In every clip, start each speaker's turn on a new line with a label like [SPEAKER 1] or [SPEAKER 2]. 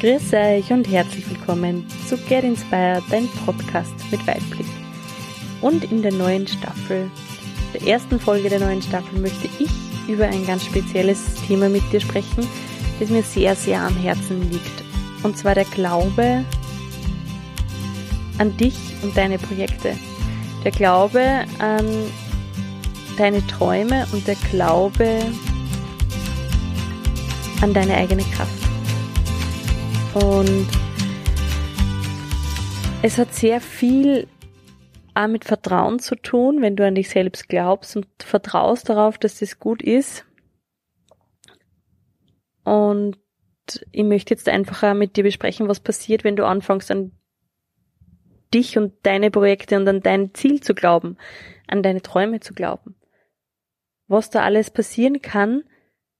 [SPEAKER 1] Grüß euch und herzlich willkommen zu Get Inspired, dein Podcast mit Weitblick. Und in der neuen Staffel, der ersten Folge der neuen Staffel, möchte ich über ein ganz spezielles Thema mit dir sprechen, das mir sehr, sehr am Herzen liegt. Und zwar der Glaube an dich und deine Projekte. Der Glaube an deine Träume und der Glaube an deine eigene Kraft. Und es hat sehr viel auch mit Vertrauen zu tun, wenn du an dich selbst glaubst und vertraust darauf, dass das gut ist. Und ich möchte jetzt einfach auch mit dir besprechen, was passiert, wenn du anfängst an dich und deine Projekte und an dein Ziel zu glauben, an deine Träume zu glauben. Was da alles passieren kann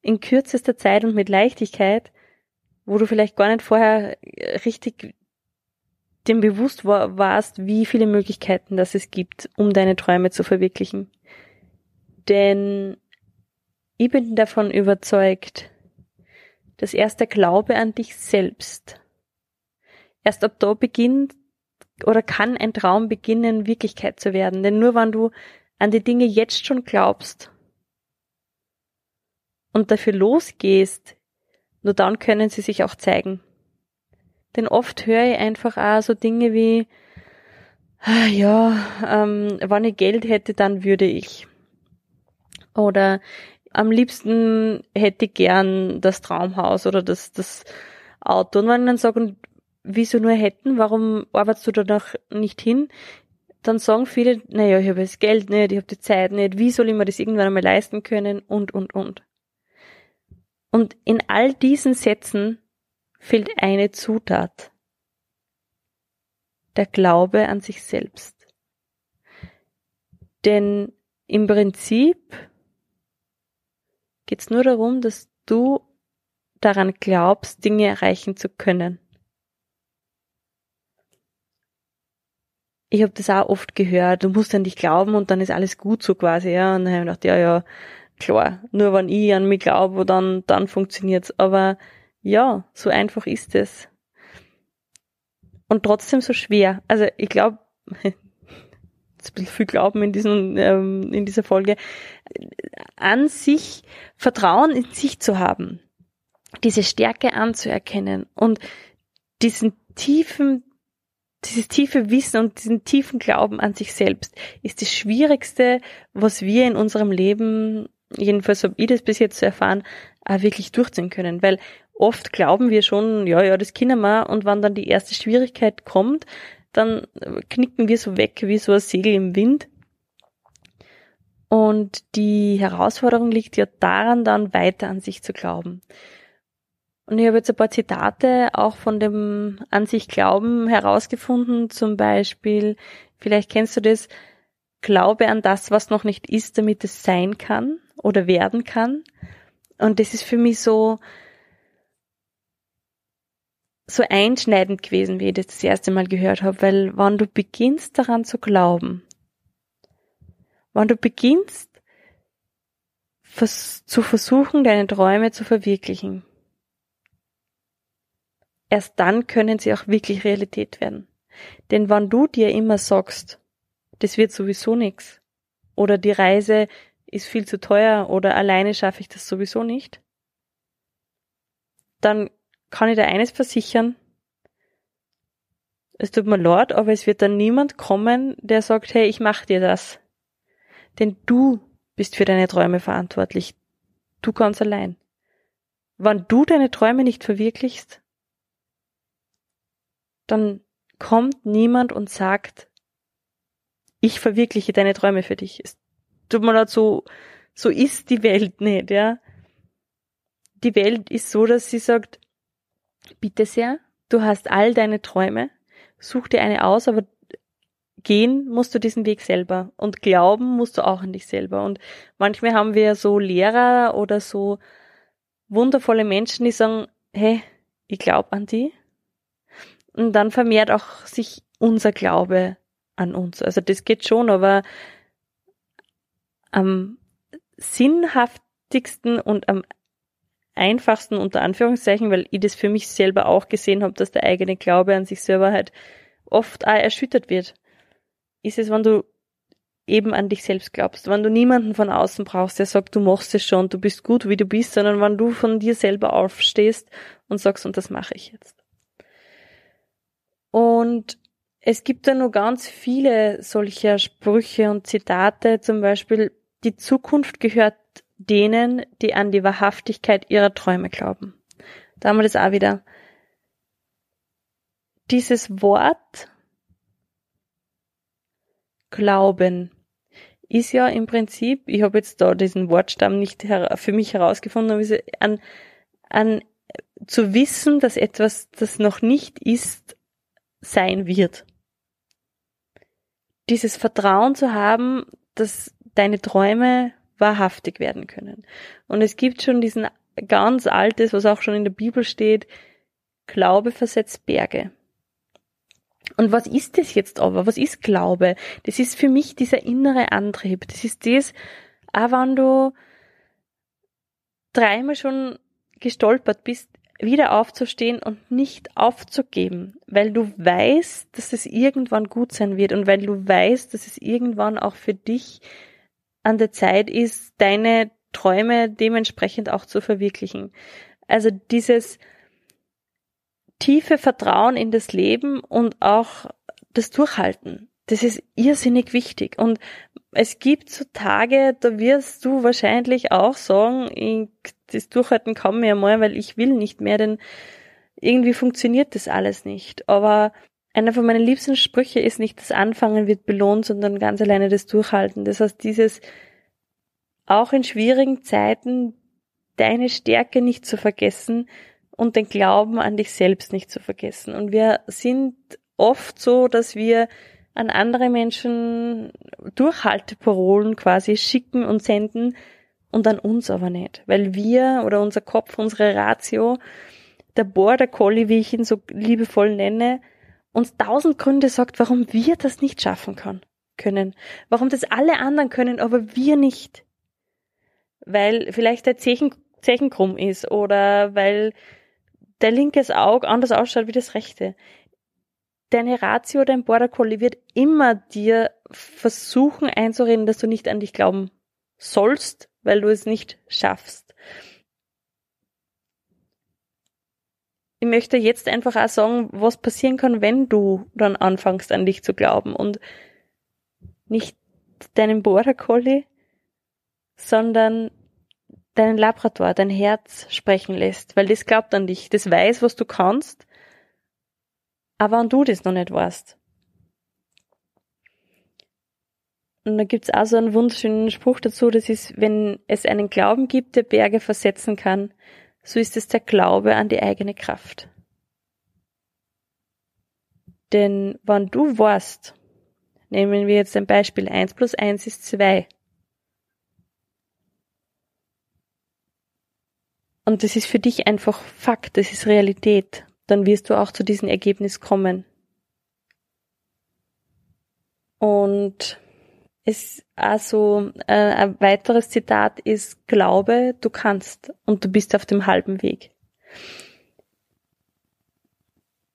[SPEAKER 1] in kürzester Zeit und mit Leichtigkeit, wo du vielleicht gar nicht vorher richtig dem bewusst war, warst, wie viele Möglichkeiten das es gibt, um deine Träume zu verwirklichen. Denn ich bin davon überzeugt, dass erst der Glaube an dich selbst, erst ab da beginnt oder kann ein Traum beginnen, Wirklichkeit zu werden. Denn nur wenn du an die Dinge jetzt schon glaubst und dafür losgehst, nur dann können sie sich auch zeigen. Denn oft höre ich einfach auch so Dinge wie, ah, ja, ähm, wenn ich Geld hätte, dann würde ich. Oder am liebsten hätte ich gern das Traumhaus oder das, das Auto. Und wenn ich dann sage, wieso nur hätten, warum arbeitest du da noch nicht hin? Dann sagen viele, naja, ich habe das Geld nicht, ich habe die Zeit nicht, wie soll ich mir das irgendwann einmal leisten können und, und, und. Und in all diesen Sätzen fehlt eine Zutat. Der Glaube an sich selbst. Denn im Prinzip geht es nur darum, dass du daran glaubst, Dinge erreichen zu können. Ich habe das auch oft gehört, du musst an dich glauben und dann ist alles gut so quasi, ja. Und dann habe ich gedacht, ja, ja, klar, nur wenn ich an mich glaube, dann, dann funktioniert's. Aber ja, so einfach ist es. Und trotzdem so schwer. Also ich glaube, jetzt ein bisschen viel Glauben in, diesen, ähm, in dieser Folge, an sich, Vertrauen in sich zu haben, diese Stärke anzuerkennen und diesen tiefen, dieses tiefe Wissen und diesen tiefen Glauben an sich selbst ist das Schwierigste, was wir in unserem Leben jedenfalls habe ich das bis jetzt zu erfahren, auch wirklich durchziehen können. Weil oft glauben wir schon, ja, ja, das können wir, und wenn dann die erste Schwierigkeit kommt, dann knicken wir so weg wie so ein Segel im Wind. Und die Herausforderung liegt ja daran, dann weiter an sich zu glauben. Und ich habe jetzt ein paar Zitate auch von dem an sich Glauben herausgefunden, zum Beispiel, vielleicht kennst du das, Glaube an das, was noch nicht ist, damit es sein kann oder werden kann. Und das ist für mich so, so einschneidend gewesen, wie ich das das erste Mal gehört habe, weil wenn du beginnst daran zu glauben, wenn du beginnst vers zu versuchen, deine Träume zu verwirklichen, erst dann können sie auch wirklich Realität werden. Denn wenn du dir immer sagst, das wird sowieso nichts, oder die Reise ist viel zu teuer oder alleine schaffe ich das sowieso nicht, dann kann ich dir eines versichern, es tut mir leid, aber es wird dann niemand kommen, der sagt, hey, ich mach dir das. Denn du bist für deine Träume verantwortlich. Du ganz allein. Wenn du deine Träume nicht verwirklichst, dann kommt niemand und sagt, ich verwirkliche deine Träume für dich. Es tut mir leid, so, so ist die Welt nicht, ja. Die Welt ist so, dass sie sagt, bitte sehr, du hast all deine Träume, such dir eine aus, aber gehen musst du diesen Weg selber und glauben musst du auch an dich selber. Und manchmal haben wir so Lehrer oder so wundervolle Menschen, die sagen, hey, ich glaube an die. Und dann vermehrt auch sich unser Glaube an uns. Also das geht schon, aber am sinnhaftigsten und am einfachsten unter Anführungszeichen, weil ich das für mich selber auch gesehen habe, dass der eigene Glaube an sich selber halt oft auch erschüttert wird. Ist es, wenn du eben an dich selbst glaubst, wenn du niemanden von außen brauchst, der sagt, du machst es schon, du bist gut, wie du bist, sondern wenn du von dir selber aufstehst und sagst, und das mache ich jetzt. Und es gibt da nur ganz viele solcher Sprüche und Zitate, zum Beispiel, die Zukunft gehört denen, die an die Wahrhaftigkeit ihrer Träume glauben. Da haben wir das auch wieder. Dieses Wort Glauben ist ja im Prinzip, ich habe jetzt da diesen Wortstamm nicht für mich herausgefunden, aber an, an zu wissen, dass etwas, das noch nicht ist, sein wird. Dieses Vertrauen zu haben, dass deine Träume wahrhaftig werden können. Und es gibt schon diesen ganz altes, was auch schon in der Bibel steht, Glaube versetzt Berge. Und was ist das jetzt aber? Was ist Glaube? Das ist für mich dieser innere Antrieb. Das ist das, auch wenn du dreimal schon gestolpert bist, wieder aufzustehen und nicht aufzugeben, weil du weißt, dass es irgendwann gut sein wird und weil du weißt, dass es irgendwann auch für dich an der Zeit ist, deine Träume dementsprechend auch zu verwirklichen. Also dieses tiefe Vertrauen in das Leben und auch das Durchhalten. Das ist irrsinnig wichtig. Und es gibt so Tage, da wirst du wahrscheinlich auch sagen, ich, das Durchhalten kann mir mal, weil ich will nicht mehr, denn irgendwie funktioniert das alles nicht. Aber einer von meinen liebsten Sprüche ist nicht, das Anfangen wird belohnt, sondern ganz alleine das Durchhalten. Das heißt, dieses auch in schwierigen Zeiten deine Stärke nicht zu vergessen und den Glauben an dich selbst nicht zu vergessen. Und wir sind oft so, dass wir an andere Menschen Durchhalteparolen quasi schicken und senden und an uns aber nicht. Weil wir oder unser Kopf, unsere Ratio, der Border Collie, wie ich ihn so liebevoll nenne, uns tausend Gründe sagt, warum wir das nicht schaffen kann, können. Warum das alle anderen können, aber wir nicht. Weil vielleicht der Zechen, Zechen krumm ist oder weil der linkes Auge anders ausschaut wie das rechte deine Ratio, dein Border Collie wird immer dir versuchen einzureden, dass du nicht an dich glauben sollst, weil du es nicht schaffst. Ich möchte jetzt einfach auch sagen, was passieren kann, wenn du dann anfängst an dich zu glauben und nicht deinen Border Collie, sondern deinen Labrador, dein Herz sprechen lässt, weil das glaubt an dich, das weiß, was du kannst aber wenn du das noch nicht weißt. Und da gibt's auch so einen wunderschönen Spruch dazu, das ist, wenn es einen Glauben gibt, der Berge versetzen kann, so ist es der Glaube an die eigene Kraft. Denn wenn du weißt, nehmen wir jetzt ein Beispiel, eins plus eins ist zwei. Und das ist für dich einfach Fakt, das ist Realität dann wirst du auch zu diesem Ergebnis kommen. Und es also äh, ein weiteres Zitat ist Glaube, du kannst und du bist auf dem halben Weg.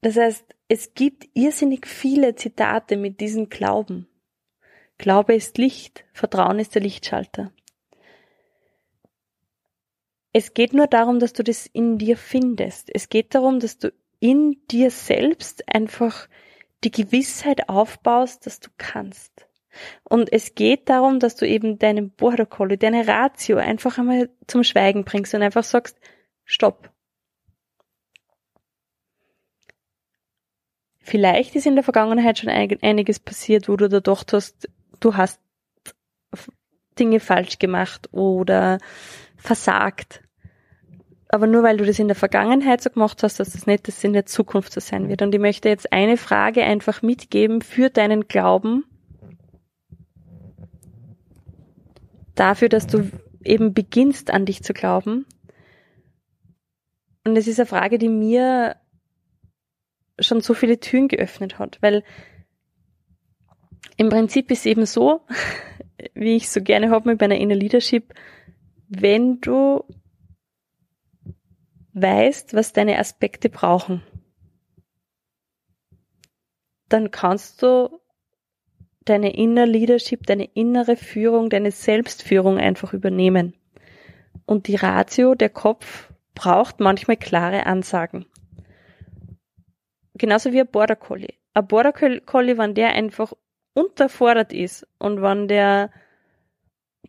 [SPEAKER 1] Das heißt, es gibt irrsinnig viele Zitate mit diesem Glauben. Glaube ist Licht, Vertrauen ist der Lichtschalter. Es geht nur darum, dass du das in dir findest. Es geht darum, dass du in dir selbst einfach die Gewissheit aufbaust, dass du kannst. Und es geht darum, dass du eben deinen Border deine Ratio einfach einmal zum Schweigen bringst und einfach sagst, stopp. Vielleicht ist in der Vergangenheit schon einiges passiert, wo du da gedacht hast, du hast Dinge falsch gemacht oder versagt aber nur weil du das in der Vergangenheit so gemacht hast, dass das nicht das in der Zukunft so sein wird. Und ich möchte jetzt eine Frage einfach mitgeben für deinen Glauben. Dafür, dass du eben beginnst an dich zu glauben. Und es ist eine Frage, die mir schon so viele Türen geöffnet hat, weil im Prinzip ist eben so, wie ich so gerne habe mit meiner Inner Leadership, wenn du weißt, was deine Aspekte brauchen, dann kannst du deine Inner Leadership, deine innere Führung, deine Selbstführung einfach übernehmen. Und die Ratio, der Kopf, braucht manchmal klare Ansagen. Genauso wie ein Border Collie. Ein Border Collie, wenn der einfach unterfordert ist und wenn der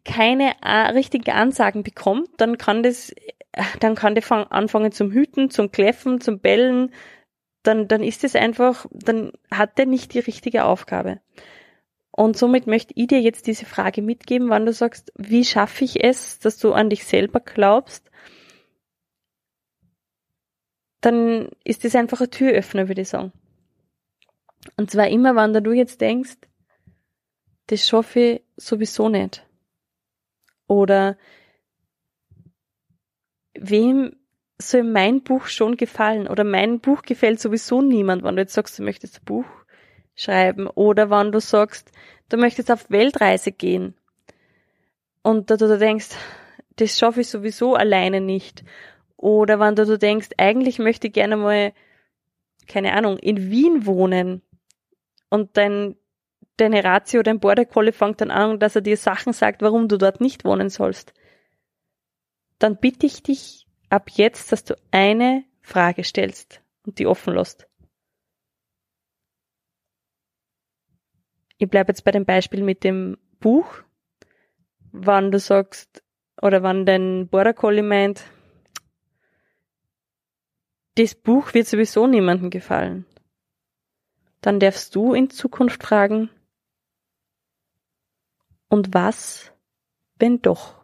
[SPEAKER 1] keine äh, richtigen Ansagen bekommt, dann kann das, dann kann der anfangen zum Hüten, zum Kläffen, zum Bellen, dann, dann ist es einfach, dann hat der nicht die richtige Aufgabe. Und somit möchte ich dir jetzt diese Frage mitgeben, wann du sagst, wie schaffe ich es, dass du an dich selber glaubst, dann ist das einfach ein Türöffner, würde ich sagen. Und zwar immer, wann du jetzt denkst, das schaffe ich sowieso nicht. Oder wem soll mein Buch schon gefallen? Oder mein Buch gefällt sowieso niemand, wenn du jetzt sagst, du möchtest ein Buch schreiben. Oder wenn du sagst, du möchtest auf Weltreise gehen. Und da du denkst, das schaffe ich sowieso alleine nicht. Oder wenn du, du denkst, eigentlich möchte ich gerne mal, keine Ahnung, in Wien wohnen. Und dein, deine Ratio, dein Border Collie fängt dann an, dass er dir Sachen sagt, warum du dort nicht wohnen sollst. Dann bitte ich dich ab jetzt, dass du eine Frage stellst und die offen lässt. Ich bleibe jetzt bei dem Beispiel mit dem Buch. Wann du sagst, oder wann dein Border Collie meint, das Buch wird sowieso niemandem gefallen. Dann darfst du in Zukunft fragen, und was, wenn doch?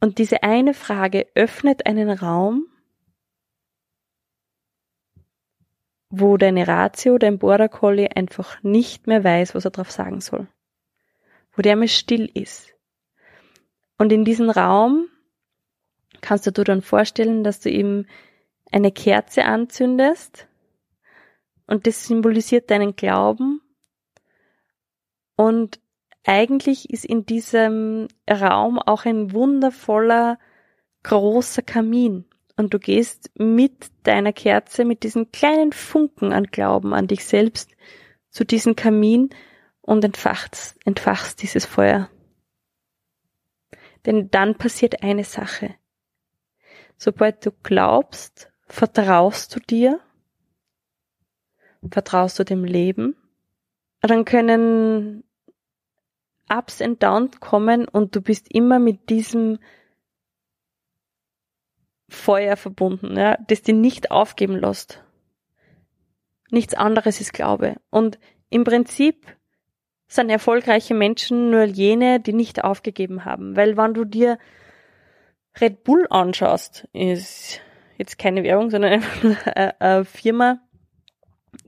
[SPEAKER 1] Und diese eine Frage öffnet einen Raum, wo deine Ratio, dein Border Collie einfach nicht mehr weiß, was er drauf sagen soll. Wo der mal still ist. Und in diesem Raum kannst du dir dann vorstellen, dass du ihm eine Kerze anzündest und das symbolisiert deinen Glauben und eigentlich ist in diesem Raum auch ein wundervoller, großer Kamin. Und du gehst mit deiner Kerze, mit diesen kleinen Funken an Glauben an dich selbst zu diesem Kamin und entfachst, entfachst dieses Feuer. Denn dann passiert eine Sache. Sobald du glaubst, vertraust du dir, vertraust du dem Leben, dann können Ups and Downs kommen und du bist immer mit diesem Feuer verbunden, ja, das dir nicht aufgeben lässt. Nichts anderes ist Glaube. Und im Prinzip sind erfolgreiche Menschen nur jene, die nicht aufgegeben haben. Weil wenn du dir Red Bull anschaust, ist jetzt keine Werbung, sondern eine Firma,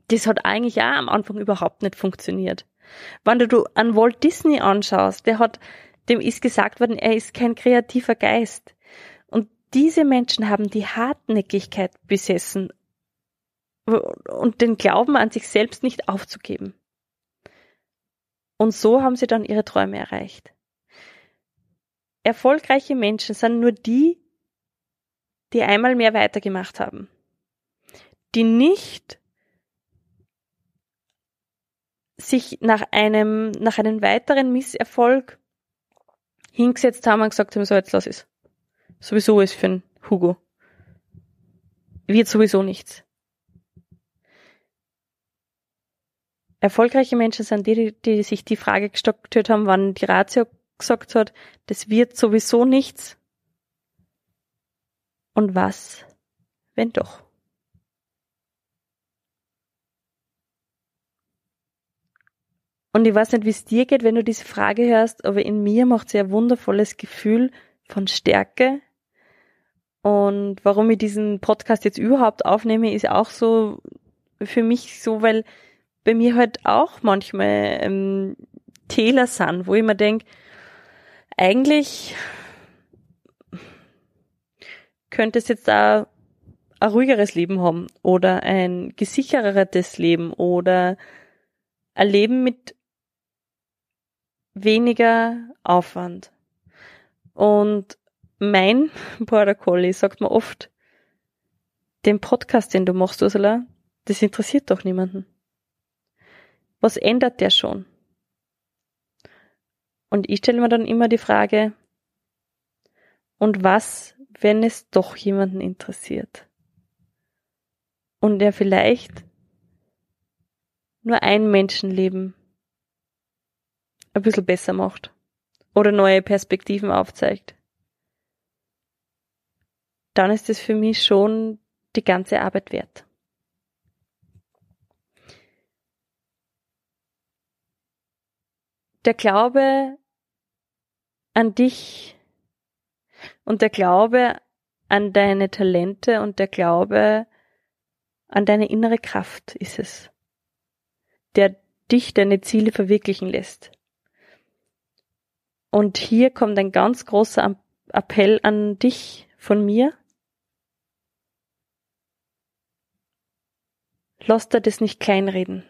[SPEAKER 1] das hat eigentlich auch am Anfang überhaupt nicht funktioniert. Wenn du an Walt Disney anschaust, der hat, dem ist gesagt worden, er ist kein kreativer Geist. Und diese Menschen haben die Hartnäckigkeit besessen und den Glauben an sich selbst nicht aufzugeben. Und so haben sie dann ihre Träume erreicht. Erfolgreiche Menschen sind nur die, die einmal mehr weitergemacht haben. Die nicht sich nach einem, nach einem weiteren Misserfolg hingesetzt haben und gesagt haben, so jetzt lass es. Sowieso ist für einen Hugo. Wird sowieso nichts. Erfolgreiche Menschen sind die, die sich die Frage gestellt haben, wann die Ratio gesagt hat, das wird sowieso nichts. Und was, wenn doch? Und ich weiß nicht, wie es dir geht, wenn du diese Frage hörst, aber in mir macht sie ein wundervolles Gefühl von Stärke. Und warum ich diesen Podcast jetzt überhaupt aufnehme, ist auch so für mich so, weil bei mir halt auch manchmal ähm, Täler sind, wo ich mir denke, eigentlich könnte es jetzt da ein ruhigeres Leben haben oder ein gesichereres Leben oder ein Leben mit weniger Aufwand. Und mein Border Collie sagt mir oft, den Podcast, den du machst, Ursula, das interessiert doch niemanden. Was ändert der schon? Und ich stelle mir dann immer die Frage, und was, wenn es doch jemanden interessiert? Und er vielleicht nur ein Menschenleben ein bisschen besser macht oder neue Perspektiven aufzeigt, dann ist es für mich schon die ganze Arbeit wert. Der Glaube an dich und der Glaube an deine Talente und der Glaube an deine innere Kraft ist es, der dich deine Ziele verwirklichen lässt. Und hier kommt ein ganz großer Appell an dich von mir. Lass dir das nicht kleinreden.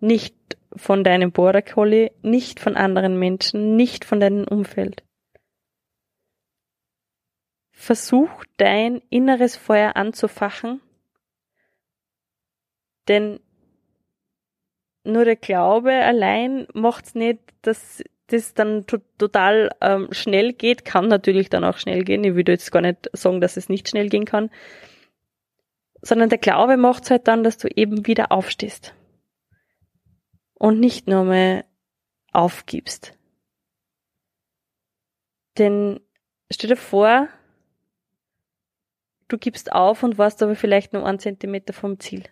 [SPEAKER 1] Nicht von deinem Border Collie, nicht von anderen Menschen, nicht von deinem Umfeld. Versuch dein inneres Feuer anzufachen, denn nur der Glaube allein macht's nicht, dass das dann total ähm, schnell geht, kann natürlich dann auch schnell gehen. Ich würde jetzt gar nicht sagen, dass es nicht schnell gehen kann, sondern der Glaube macht's halt dann, dass du eben wieder aufstehst und nicht nur mehr aufgibst. Denn stell dir vor, du gibst auf und warst aber vielleicht nur einen Zentimeter vom Ziel.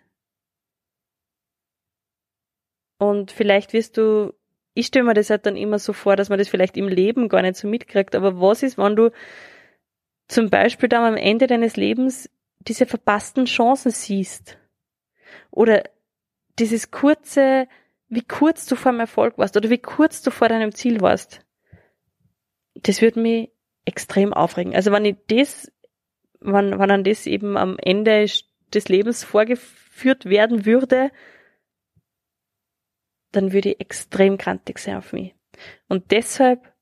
[SPEAKER 1] Und vielleicht wirst du, ich stelle mir das halt dann immer so vor, dass man das vielleicht im Leben gar nicht so mitkriegt, aber was ist, wenn du zum Beispiel dann am Ende deines Lebens diese verpassten Chancen siehst? Oder dieses kurze, wie kurz du vor dem Erfolg warst oder wie kurz du vor deinem Ziel warst. Das würde mich extrem aufregen. Also wenn ich das, wenn, wenn an das eben am Ende des Lebens vorgeführt werden würde, dann würde ich extrem krantig sein auf mich. Und deshalb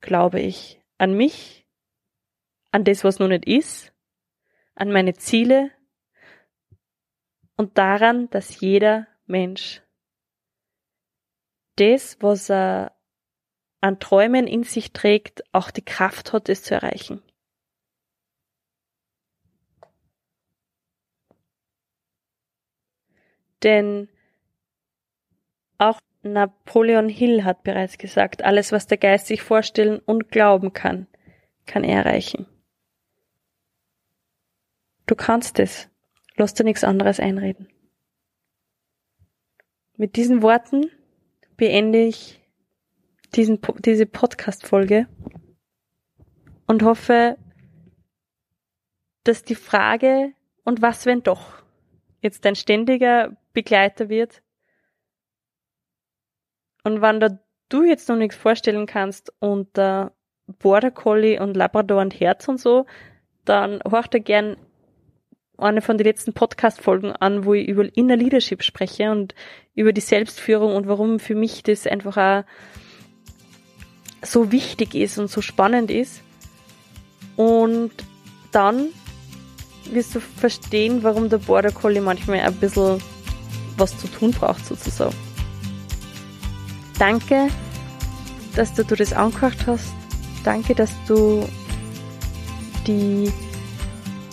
[SPEAKER 1] glaube ich an mich, an das, was noch nicht ist, an meine Ziele und daran, dass jeder Mensch das, was er an Träumen in sich trägt, auch die Kraft hat, es zu erreichen. Denn auch Napoleon Hill hat bereits gesagt, alles, was der Geist sich vorstellen und glauben kann, kann er erreichen. Du kannst es. Lass dir nichts anderes einreden. Mit diesen Worten beende ich diesen, diese Podcast-Folge und hoffe, dass die Frage, und was wenn doch, jetzt dein ständiger Begleiter wird. Und wenn da du jetzt noch nichts vorstellen kannst unter Border Collie und Labrador und Herz und so, dann horch da gern eine von den letzten Podcast-Folgen an, wo ich über Inner Leadership spreche und über die Selbstführung und warum für mich das einfach auch so wichtig ist und so spannend ist. Und dann wirst du verstehen, warum der Border Collie manchmal ein bisschen was zu tun braucht, sozusagen. Danke, dass du, das angehört hast. Danke, dass du die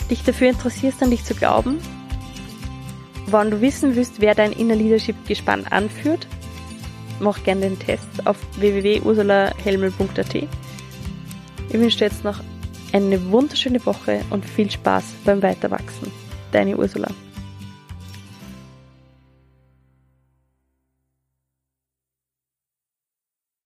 [SPEAKER 1] dich dafür interessierst, an dich zu glauben, wenn du wissen willst, wer dein Inner Leadership Gespann anführt, mach gerne den Test auf www.ursulahelmel.at. Ich wünsche dir jetzt noch eine wunderschöne Woche und viel Spaß beim Weiterwachsen. Deine Ursula.